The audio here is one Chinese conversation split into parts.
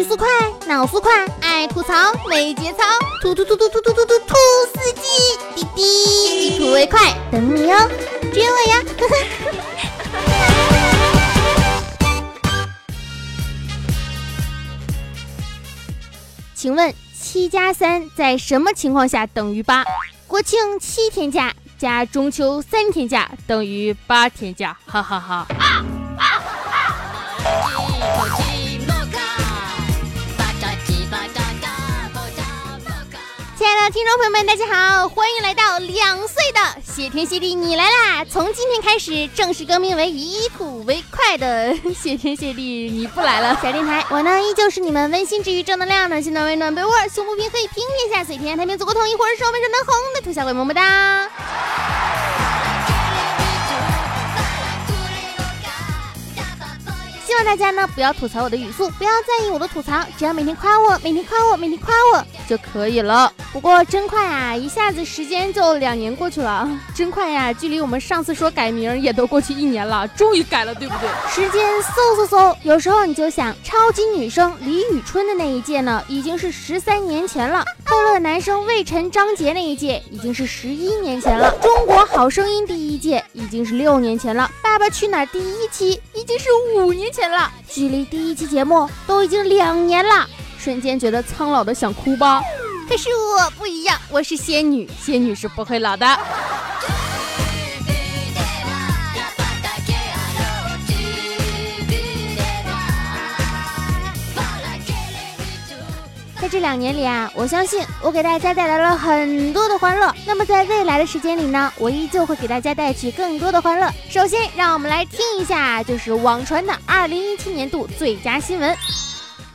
语速快，脑速快，爱吐槽没节操，吐吐吐吐吐吐吐吐吐司机，滴滴一吐为快，等你哦，追我呀！请问七加三在什么情况下等于八？国庆七天假加中秋三天假等于八天假，哈哈哈。亲亲爱的听众朋友们，大家好，欢迎来到两岁的谢天谢地你来啦！从今天开始正式更名为以土为快的谢天谢地你不来了小电台，我呢依旧是你们温馨治愈正能量暖心暖胃暖被窝，胸不平可以平天下，随天太平祖国统一，或者是我们热能红的土小鬼么么哒。望大家呢不要吐槽我的语速，不要在意我的吐槽，只要每天夸我，每天夸我，每天夸我就可以了。不过真快啊，一下子时间就两年过去了，真快呀！距离我们上次说改名也都过去一年了，终于改了，对不对？时间嗖嗖嗖，有时候你就想，超级女生李宇春的那一届呢，已经是十三年前了；快乐男生魏晨、张杰那一届，已经是十一年前了；中国好声音第一届已经是六年前了；爸爸去哪儿第一期已经是五年前。了，距离第一期节目都已经两年了，瞬间觉得苍老的想哭吧。可是我不一样，我是仙女，仙女是不会老的。这两年里啊，我相信我给大家带来了很多的欢乐。那么在未来的时间里呢，我依旧会给大家带去更多的欢乐。首先，让我们来听一下，就是网传的二零一七年度最佳新闻：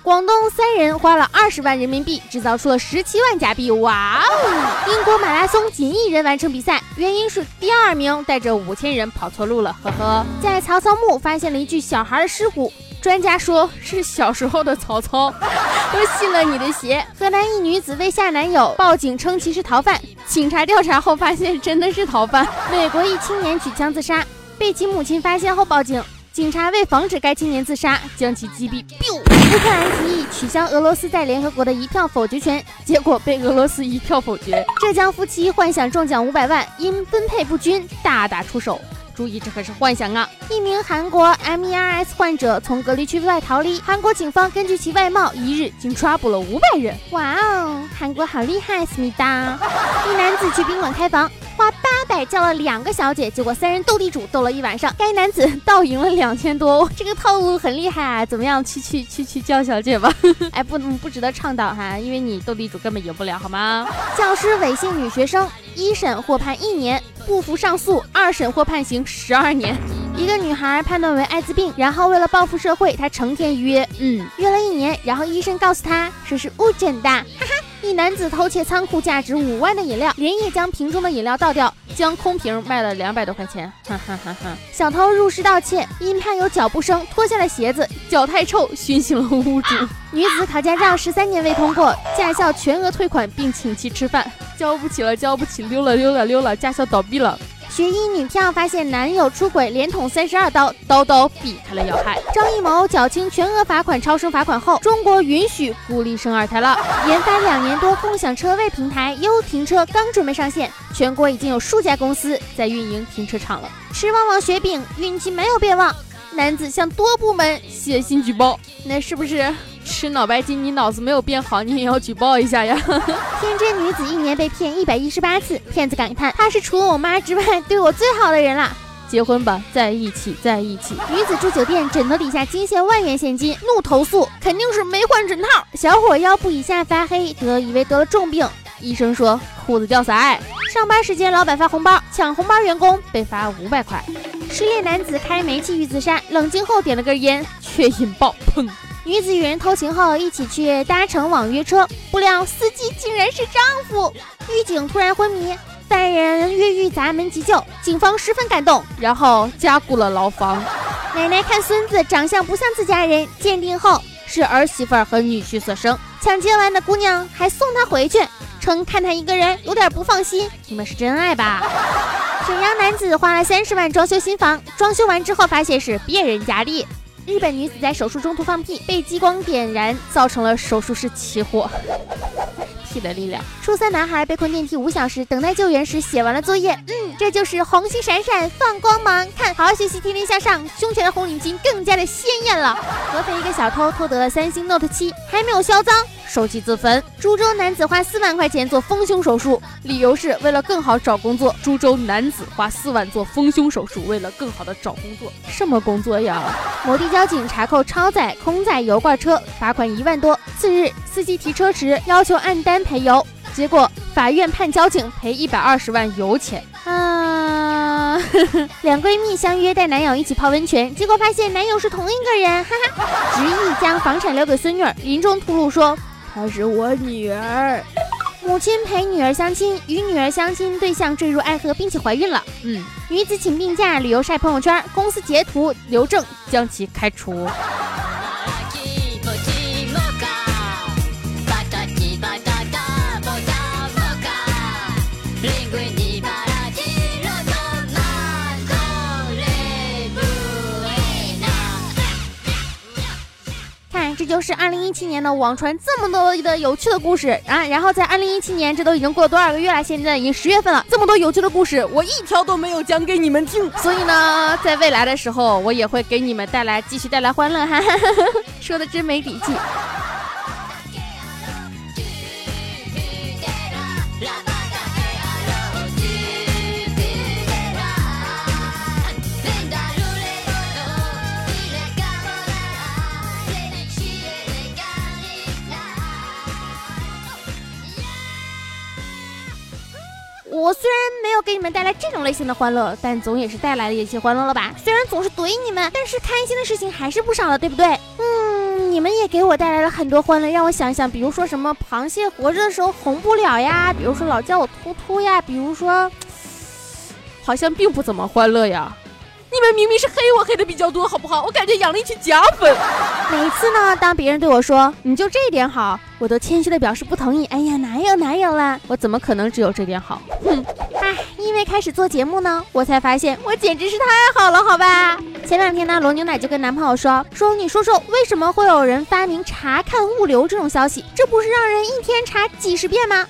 广东三人花了二十万人民币制造出了十七万假币。哇哦！英国马拉松仅一人完成比赛，原因是第二名带着五千人跑错路了。呵呵，在曹操墓发现了一具小孩的尸骨。专家说是小时候的曹操，都信了你的邪。河南一女子为吓男友报警称其是逃犯，警察调查后发现真的是逃犯。美国一青年举枪自杀，被其母亲发现后报警，警察为防止该青年自杀，将其击毙。乌克兰提议取消俄罗斯在联合国的一票否决权，结果被俄罗斯一票否决。浙江夫妻幻想中奖五百万，因分配不均大打出手。注意，这可是幻想啊！一名韩国 MERS 患者从隔离区外逃离，韩国警方根据其外貌，一日竟抓捕了五百人。哇哦，韩国好厉害，思密达！一男子去宾馆开房，花八百叫了两个小姐，结果三人斗地主斗了一晚上，该男子倒赢了两千多。这个套路很厉害啊！怎么样，去去去去叫小姐吧？哎，不不值得倡导哈，因为你斗地主根本赢不了，好吗？教师猥亵女学生，一审获判一年。不服上诉，二审获判刑十二年。一个女孩判断为艾滋病，然后为了报复社会，她成天约，嗯，约了一年，然后医生告诉她说是误诊的，哈哈。一男子偷窃仓库价值五万的饮料，连夜将瓶中的饮料倒掉，将空瓶卖了两百多块钱，哈哈哈哈。小偷入室盗窃，因怕有脚步声，脱下了鞋子，脚太臭，熏醒了屋主。女子考驾照十三年未通过，驾校全额退款并请其吃饭。交不起了，交不起，溜了溜了溜了，驾校倒闭了。学医女票发现男友出轨，连捅三十二刀，刀刀避开了要害。张艺谋缴清全额罚款，超生罚款后，中国允许鼓励生二胎了。研发两年多共享车位平台优停车刚准备上线，全国已经有数家公司在运营停车场了。吃旺旺雪饼，运气没有变旺。男子向多部门写信举报，那是不是吃脑白金？你脑子没有变好，你也要举报一下呀！天真女子一年被骗一百一十八次，骗子感叹：他是除了我妈之外对我最好的人了。结婚吧，在一起，在一起。女子住酒店，枕头底下惊现万元现金，怒投诉，肯定是没换枕套。小伙腰部以下发黑，得以为得了重病，医生说裤子掉色。上班时间，老板发红包，抢红包员工被罚五百块。失恋男子开煤气欲自杀，冷静后点了根烟，却引爆，砰！女子与人偷情后一起去搭乘网约车，不料司机竟然是丈夫。狱警突然昏迷，犯人越狱砸门急救，警方十分感动，然后加固了牢房。奶奶看孙子长相不像自家人，鉴定后是儿媳妇和女婿所生。抢劫完的姑娘还送他回去，称看他一个人有点不放心。你们是真爱吧？沈阳男子花了三十万装修新房，装修完之后发现是别人家的。日本女子在手术中途放屁，被激光点燃，造成了手术室起火。屁的力量。初三男孩被困电梯五小时，等待救援时写完了作业。嗯，这就是红星闪闪放光芒，看好好学习，天天向上，胸前的红领巾更加的鲜艳了。合肥一个小偷偷得了三星 Note 七，还没有销赃。手机自焚。株洲男子花四万块钱做丰胸手术，理由是为了更好找工作。株洲男子花四万做丰胸手术，为了更好的找工作。什么工作呀？某地交警查扣超载、空载油罐车，罚款一万多。次日，司机提车时要求按单赔油，结果法院判交警赔一百二十万油钱。啊，两闺蜜相约带男友一起泡温泉，结果发现男友是同一个人，哈哈。执意将房产留给孙女儿，临终吐露说。她是我女儿，母亲陪女儿相亲，与女儿相亲对象坠入爱河，并且怀孕了。嗯，女子请病假，旅游晒朋友圈，公司截图留证，将其开除。就是二零一七年的网传这么多的有趣的故事啊！然后在二零一七年，这都已经过了多少个月了？现在已经十月份了，这么多有趣的故事，我一条都没有讲给你们听。所以呢，在未来的时候，我也会给你们带来继续带来欢乐哈,哈,哈哈。说的真没底气。给你们带来这种类型的欢乐，但总也是带来了一些欢乐了吧？虽然总是怼你们，但是开心的事情还是不少的，对不对？嗯，你们也给我带来了很多欢乐。让我想想，比如说什么螃蟹活着的时候红不了呀，比如说老叫我突突呀，比如说，好像并不怎么欢乐呀。你们明明是黑我黑的比较多，好不好？我感觉养了一群假粉。每次呢，当别人对我说你就这点好，我都谦虚的表示不同意。哎呀，哪有哪有啦，我怎么可能只有这点好？哼，哎，因为开始做节目呢，我才发现我简直是太好了，好吧？前两天呢，罗牛奶就跟男朋友说说，你说说为什么会有人发明查看物流这种消息？这不是让人一天查几十遍吗？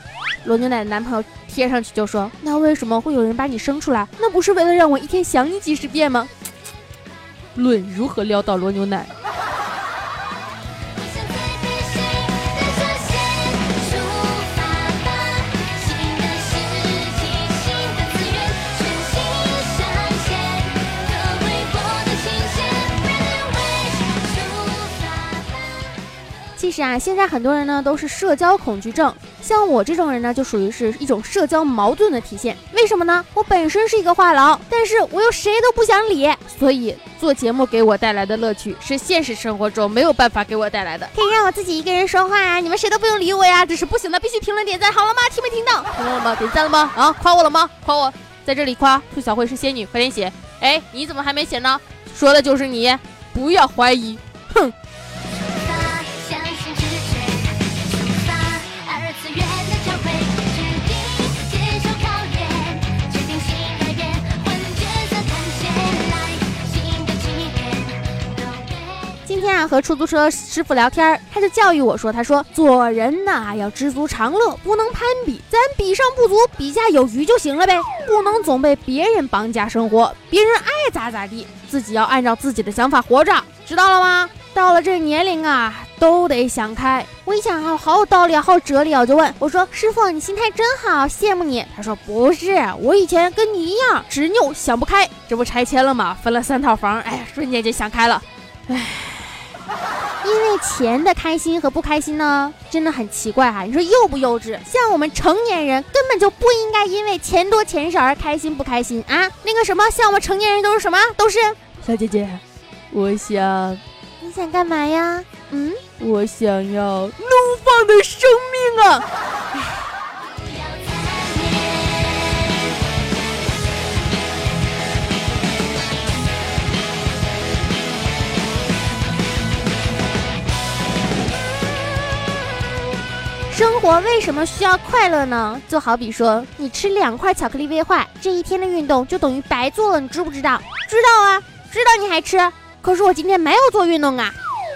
罗牛奶的男朋友。贴上去就说，那为什么会有人把你生出来？那不是为了让我一天想你几十遍吗？论如何撩到罗牛奶。其实啊，现在很多人呢都是社交恐惧症，像我这种人呢，就属于是一种社交矛盾的体现。为什么呢？我本身是一个话痨，但是我又谁都不想理，所以做节目给我带来的乐趣是现实生活中没有办法给我带来的。可以让我自己一个人说话啊，你们谁都不用理我呀。这是不行的，必须评论点赞，好了吗？听没听到？听到了吗？点赞了吗？啊，夸我了吗？夸我，在这里夸兔小慧是仙女，快点写。哎，你怎么还没写呢？说的就是你，不要怀疑，哼。和出租车师傅聊天，他就教育我说：“他说做人呐，要知足常乐，不能攀比，咱比上不足，比下有余就行了呗，不能总被别人绑架生活，别人爱咋咋地，自己要按照自己的想法活着，知道了吗？到了这年龄啊，都得想开。我一想啊，好有道理啊，好哲理啊，我就问我说：师傅，你心态真好，羡慕你。他说不是，我以前跟你一样执拗，想不开，这不拆迁了吗？分了三套房，哎，瞬间就想开了，哎。” 因为钱的开心和不开心呢，真的很奇怪哈。你说幼不幼稚？像我们成年人根本就不应该因为钱多钱少而开心不开心啊。那个什么，像我们成年人都是什么？都是小姐姐，我想，你想干嘛呀？嗯，我想要怒放的生命啊！为什么需要快乐呢？就好比说，你吃两块巧克力威化，这一天的运动就等于白做了，你知不知道？知道啊，知道你还吃，可是我今天没有做运动啊。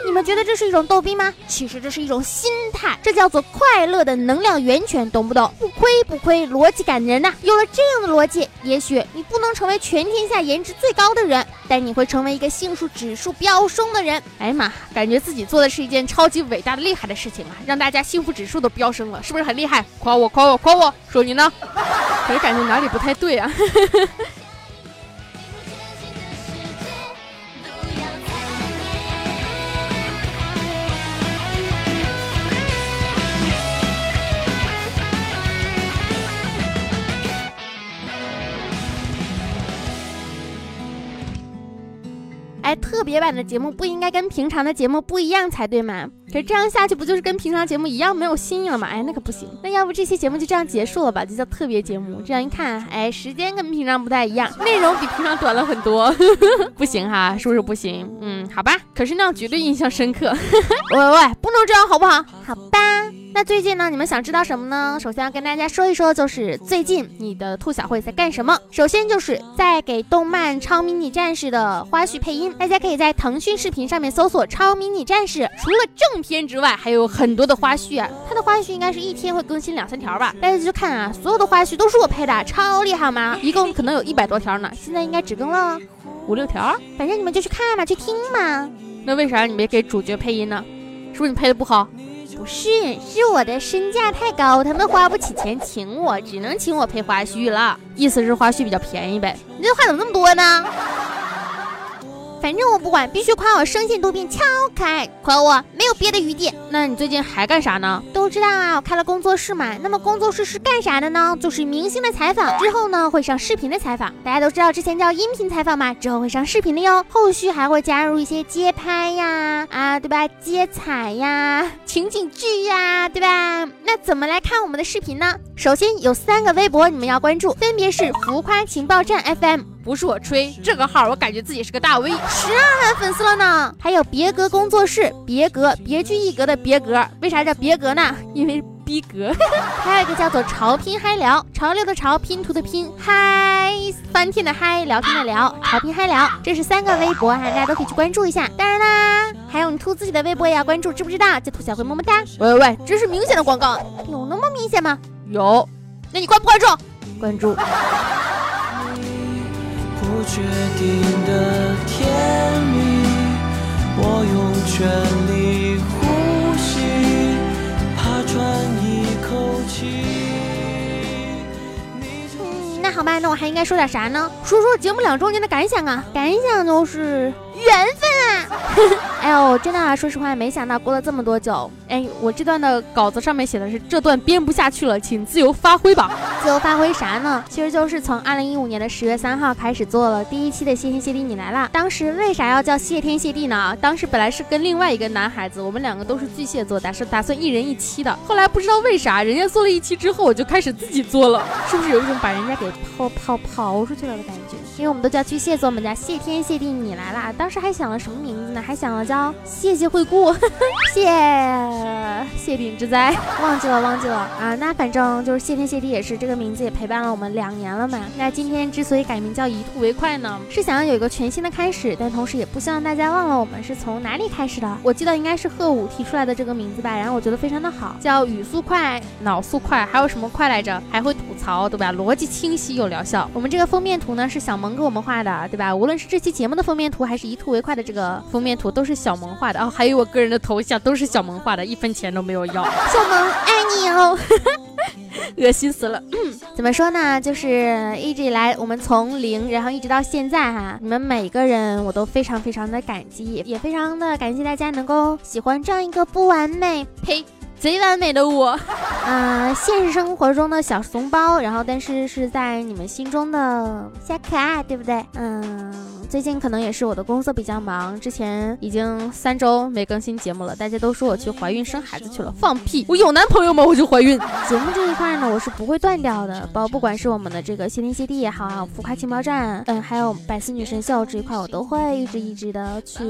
你们觉得这是一种逗逼吗？其实这是一种心态，这叫做快乐的能量源泉，懂不懂？不亏不亏，逻辑感人呐！有了这样的逻辑，也许你不能成为全天下颜值最高的人，但你会成为一个幸福指数飙升的人。哎呀妈，感觉自己做的是一件超级伟大的厉害的事情啊，让大家幸福指数都飙升了，是不是很厉害？夸我夸我夸我，说你呢？可是感觉哪里不太对啊。别版的节目不应该跟平常的节目不一样才对吗？可是这样下去不就是跟平常节目一样没有新意了吗？哎，那可不行。那要不这期节目就这样结束了吧，就叫特别节目。这样一看，哎，时间跟平常不太一样，内容比平常短了很多，不行哈，是不是不行？嗯，好吧。可是那样绝对印象深刻。喂喂喂，不能这样好不好？好吧。那最近呢？你们想知道什么呢？首先要跟大家说一说，就是最近你的兔小慧在干什么？首先就是在给动漫《超迷你战士》的花絮配音。大家可以在腾讯视频上面搜索《超迷你战士》，除了正片之外，还有很多的花絮啊。它的花絮应该是一天会更新两三条吧？大家去看啊，所有的花絮都是我配的，超厉害吗？一共可能有一百多条呢，现在应该只更了五六条。反正你们就去看嘛，去听嘛。那为啥你没给主角配音呢？是不是你配的不好？不是，是我的身价太高，他们花不起钱请我，只能请我配花絮了。意思是花絮比较便宜呗？你这话怎么那么多呢？反正我不管，必须夸我声线多变，超可爱，夸我没有别的余地。那你最近还干啥呢？都知道啊，我开了工作室嘛。那么工作室是干啥的呢？就是明星的采访，之后呢会上视频的采访。大家都知道之前叫音频采访嘛，之后会上视频的哟。后续还会加入一些街拍呀，啊对吧？街采呀，情景剧呀，对吧？那怎么来看我们的视频呢？首先有三个微博你们要关注，分别是浮夸情报站 FM。不是我吹，这个号我感觉自己是个大 V，十二万粉丝了呢。还有别格工作室，别格别具一格的别格，为啥叫别格呢？因为逼格。还有一个叫做潮拼嗨聊，潮流的潮，拼图的拼，嗨翻天的嗨，聊天的聊，潮拼嗨聊，这是三个微博哈，大家都可以去关注一下。当然啦，还有你兔自己的微博也要关注，知不知道？叫兔小灰么么哒。喂喂喂，这是明显的广告，有那么明显吗？有，那你关不关注？关注。不确定的甜蜜，我用全力呼吸，怕喘一口气。嗯，那好吧，那我还应该说点啥呢？说说节目两周年的感想啊，感想就是缘分啊。哎呦，真的啊，说实话，没想到过了这么多久，哎，我这段的稿子上面写的是这段编不下去了，请自由发挥吧。自由发挥啥呢？其实就是从二零一五年的十月三号开始做了第一期的谢天谢地你来啦。当时为啥要叫谢天谢地呢？当时本来是跟另外一个男孩子，我们两个都是巨蟹座，打是打算一人一期的。后来不知道为啥，人家做了一期之后，我就开始自己做了，是不是有一种把人家给抛抛抛出去了的感觉？因为我们都叫巨蟹座，我们家谢天谢地你来啦。当时还想了什么名字呢？还想了叫 谢谢惠顾，谢谢顶之灾，忘记了忘记了啊。那反正就是谢天谢地也是这个名字也陪伴了我们两年了嘛。那今天之所以改名叫以兔为快呢，是想要有一个全新的开始，但同时也不希望大家忘了我们是从哪里开始的。我记得应该是贺武提出来的这个名字吧，然后我觉得非常的好，叫语速快、脑速快，还有什么快来着？还会吐槽对吧？逻辑清晰又疗效。我们这个封面图呢是小萌。给我们画的，对吧？无论是这期节目的封面图，还是一兔为快的这个封面图，都是小萌画的哦。还有我个人的头像，都是小萌画的，一分钱都没有要。小萌爱你哦，恶心死了。怎么说呢？就是一直以来，我们从零，然后一直到现在哈，你们每个人我都非常非常的感激，也非常的感谢大家能够喜欢这样一个不完美，呸。贼完美的我，啊，现实生活中的小怂包，然后但是是在你们心中的小可爱，对不对？嗯。最近可能也是我的工作比较忙，之前已经三周没更新节目了。大家都说我去怀孕生孩子去了，放屁！我有男朋友吗？我就怀孕。节目这一块呢，我是不会断掉的，包不管是我们的这个谢天谢地也好，浮夸情报站，嗯，还有百思女神秀这一块，我都会一直一直的去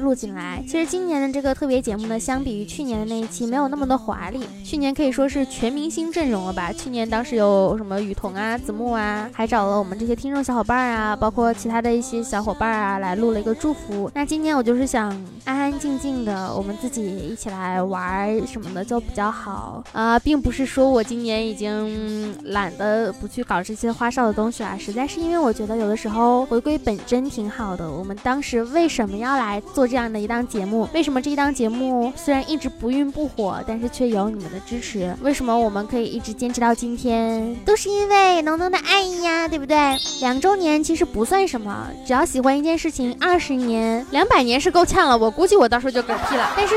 录进来。其实今年的这个特别节目呢，相比于去年的那一期，没有那么的华丽。去年可以说是全明星阵容了吧？去年当时有什么雨桐啊、子木啊，还找了我们这些听众小伙伴啊，包括其他的一些小。小伙伴啊来录了一个祝福。那今天我就是想安安静静的，我们自己一起来玩什么的就比较好啊，并不是说我今年已经懒得不去搞这些花哨的东西了，实在是因为我觉得有的时候回归本真挺好的。我们当时为什么要来做这样的一档节目？为什么这一档节目虽然一直不孕不火，但是却有你们的支持？为什么我们可以一直坚持到今天？都是因为浓浓的爱意呀，对不对？两周年其实不算什么，只要喜欢一件事情，二十年、两百年是够呛了。我估计我到时候就嗝屁了。但是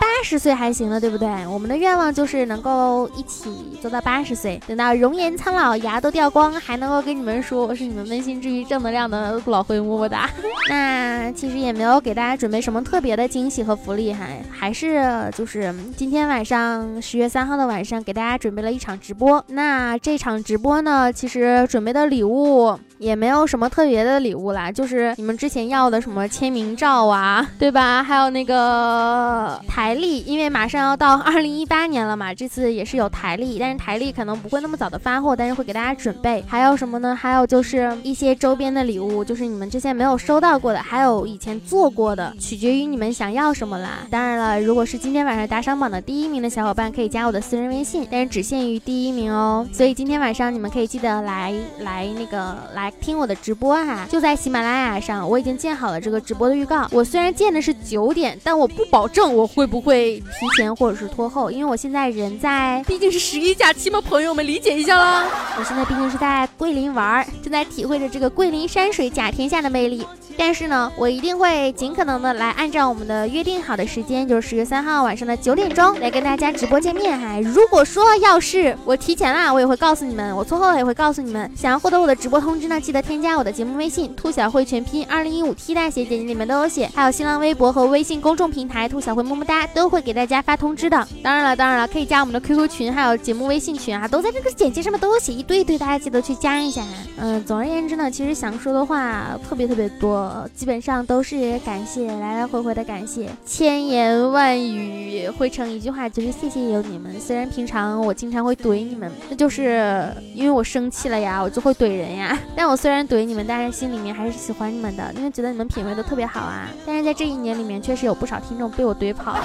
八十岁还行了，对不对？我们的愿望就是能够一起做到八十岁，等到容颜苍老、牙都掉光，还能够跟你们说我是你们温馨治愈、正能量的老灰，么么哒。那其实也没有给大家准备什么特别的惊喜和福利，还还是就是今天晚上十月三号的晚上，给大家准备了一场直播。那这场直播呢，其实准备的礼物。也没有什么特别的礼物啦，就是你们之前要的什么签名照啊，对吧？还有那个台历，因为马上要到 二零一八年了嘛，这次也是有台历，但是台历可能不会那么早的发货，但是会给大家准备。还有什么呢？还有就是一些周边的礼物，就是你们之前没有收到过的，还有以前做过的，取决于你们想要什么啦。当然了，如果是今天晚上打赏榜的第一名的小伙伴，可以加我的私人微信，但是只限于第一名哦。所以今天晚上你们可以记得来来那个来。听我的直播哈，就在喜马拉雅上，我已经建好了这个直播的预告。我虽然建的是九点，但我不保证我会不会提前或者是拖后，因为我现在人在，毕竟是十一假期嘛，朋友们理解一下啦。我现在毕竟是在桂林玩，正在体会着这个桂林山水甲天下的魅力。但是呢，我一定会尽可能的来按照我们的约定好的时间，就是十月三号晚上的九点钟来跟大家直播见面哈。如果说要是我提前啦，我也会告诉你们；我错后了也会告诉你们。想要获得我的直播通知呢，记得添加我的节目微信“兔小慧全拼二零一五 T 大写”，简介里面都有写。还有新浪微博和微信公众平台“兔小慧么么哒”都会给大家发通知的。当然了，当然了，可以加我们的 QQ 群，还有节目微信群啊，都在这个简介上面都有写一堆一堆，大家记得去加一下。嗯，总而言之呢，其实想说的话特别特别多，基本上。都是感谢，来来回回的感谢，千言万语汇成一句话，就是谢谢有你们。虽然平常我经常会怼你们，那就是因为我生气了呀，我就会怼人呀。但我虽然怼你们，但是心里面还是喜欢你们的，因为觉得你们品味都特别好啊。但是在这一年里面，确实有不少听众被我怼跑，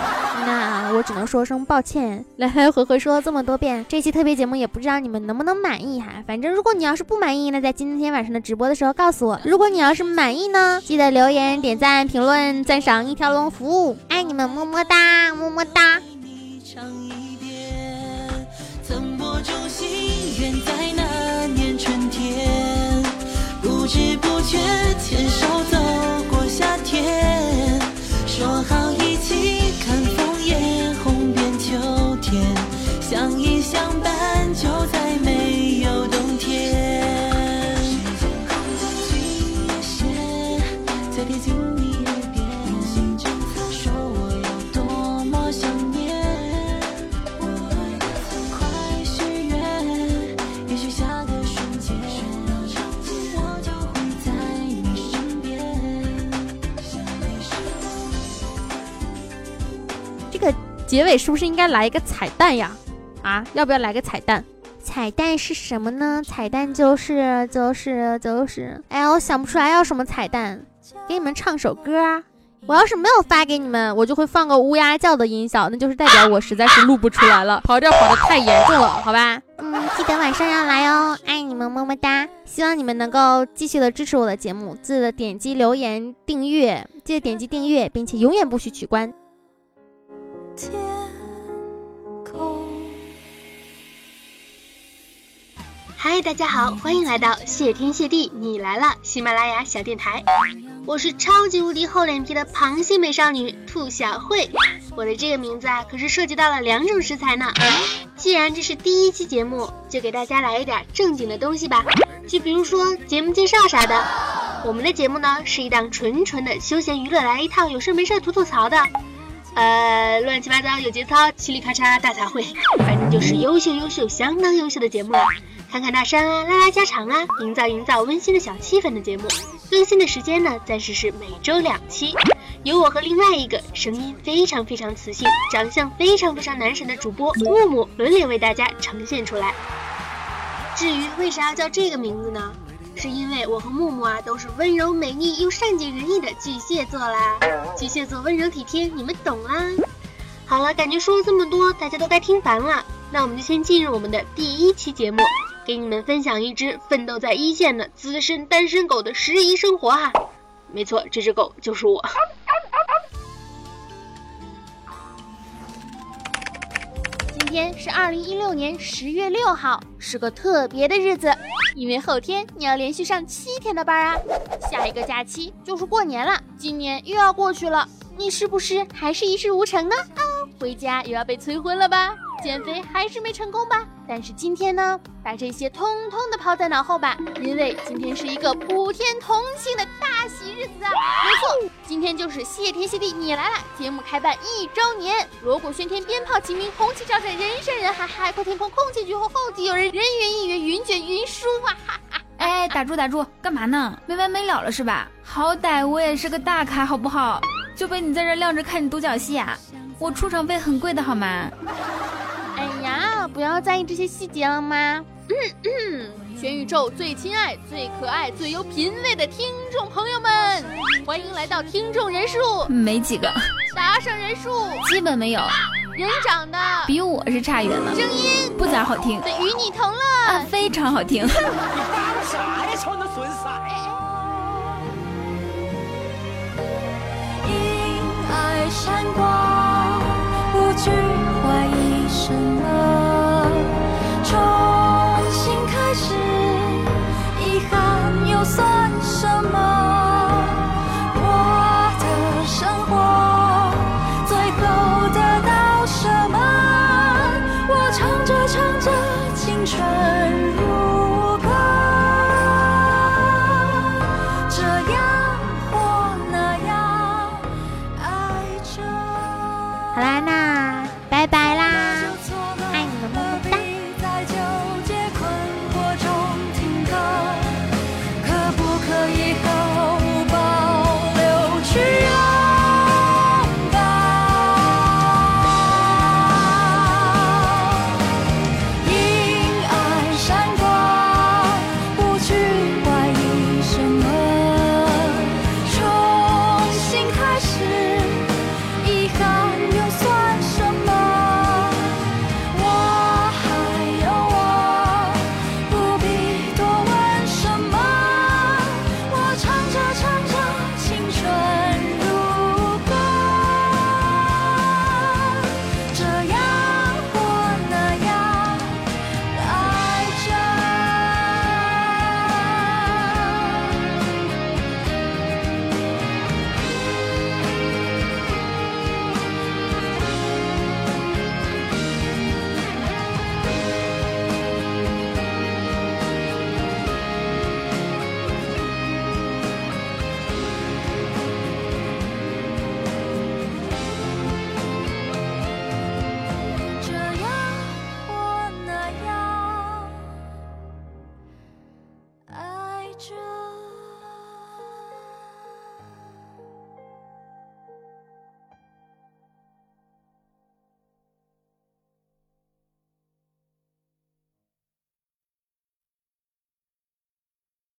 那我只能说声抱歉。来来回回说了这么多遍，这期特别节目也不知道你们能不能满意哈。反正如果你要是不满意，那在今天晚上的直播的时候告诉我；如果你要是满意呢，记得留言。点赞、评论、赞赏一条龙服务，爱你们，么么哒，么么哒。不知不觉牵手走过夏天，说好结尾是不是应该来一个彩蛋呀？啊，要不要来个彩蛋？彩蛋是什么呢？彩蛋就是就是就是，哎呀，我想不出来要什么彩蛋，给你们唱首歌啊！我要是没有发给你们，我就会放个乌鸦叫的音效，那就是代表我实在是录不出来了，跑调跑的太严重了，好吧？嗯，记得晚上要来哦，爱你们，么么哒！希望你们能够继续的支持我的节目，记得点击留言订阅，记得点击订阅，并且永远不许取关。天空。嗨，大家好，欢迎来到谢天谢地你来了喜马拉雅小电台，我是超级无敌厚脸皮的螃蟹美少女兔小慧。我的这个名字啊，可是涉及到了两种食材呢。既然这是第一期节目，就给大家来一点正经的东西吧，就比如说节目介绍啥的。我们的节目呢，是一档纯纯的休闲娱乐，来一套有事没事吐吐槽的。呃，乱七八糟有节操，嘁里咔嚓大杂烩，反正就是优秀优秀相当优秀的节目了。侃侃大山啊，拉拉家常啊，营造营造温馨的小气氛的节目。更新的时间呢，暂时是每周两期，由我和另外一个声音非常非常磁性、长相非常非常男神的主播木木轮流为大家呈现出来。至于为啥要叫这个名字呢？是因为我和木木啊都是温柔美丽又善解人意的巨蟹座啦。巨蟹座温柔体贴，你们懂啦。好了，感觉说了这么多，大家都该听烦了。那我们就先进入我们的第一期节目，给你们分享一只奋斗在一线的资深单身狗的十一生活哈。没错，这只狗就是我。天是二零一六年十月六号，是个特别的日子，因为后天你要连续上七天的班啊。下一个假期就是过年了，今年又要过去了，你是不是还是一事无成呢？啊，回家又要被催婚了吧？减肥还是没成功吧？但是今天呢，把这些通通的抛在脑后吧，因为今天是一个普天同庆的大喜日子啊！今天就是谢天谢地你来了节目开办一周年，锣鼓喧天，鞭炮齐鸣，红旗招展，人山人海，海阔天空，空前绝后，后继有人，人云亦云，云卷云舒啊！哈哈！哎，打住打住，干嘛呢？没完没了了是吧？好歹我也是个大咖，好不好？就被你在这晾着看你独角戏啊！我出场费很贵的好吗？哎呀，不要在意这些细节了吗？全宇宙最亲爱、最可爱、最有品味的听众朋友们，欢迎来到听众人数、没几个，打赏人数、基本没有，人长得、比我是差远了。声音不咋好听，的与你同乐啊，乐。非常好听。你啥呀，穿的损色？因爱闪光，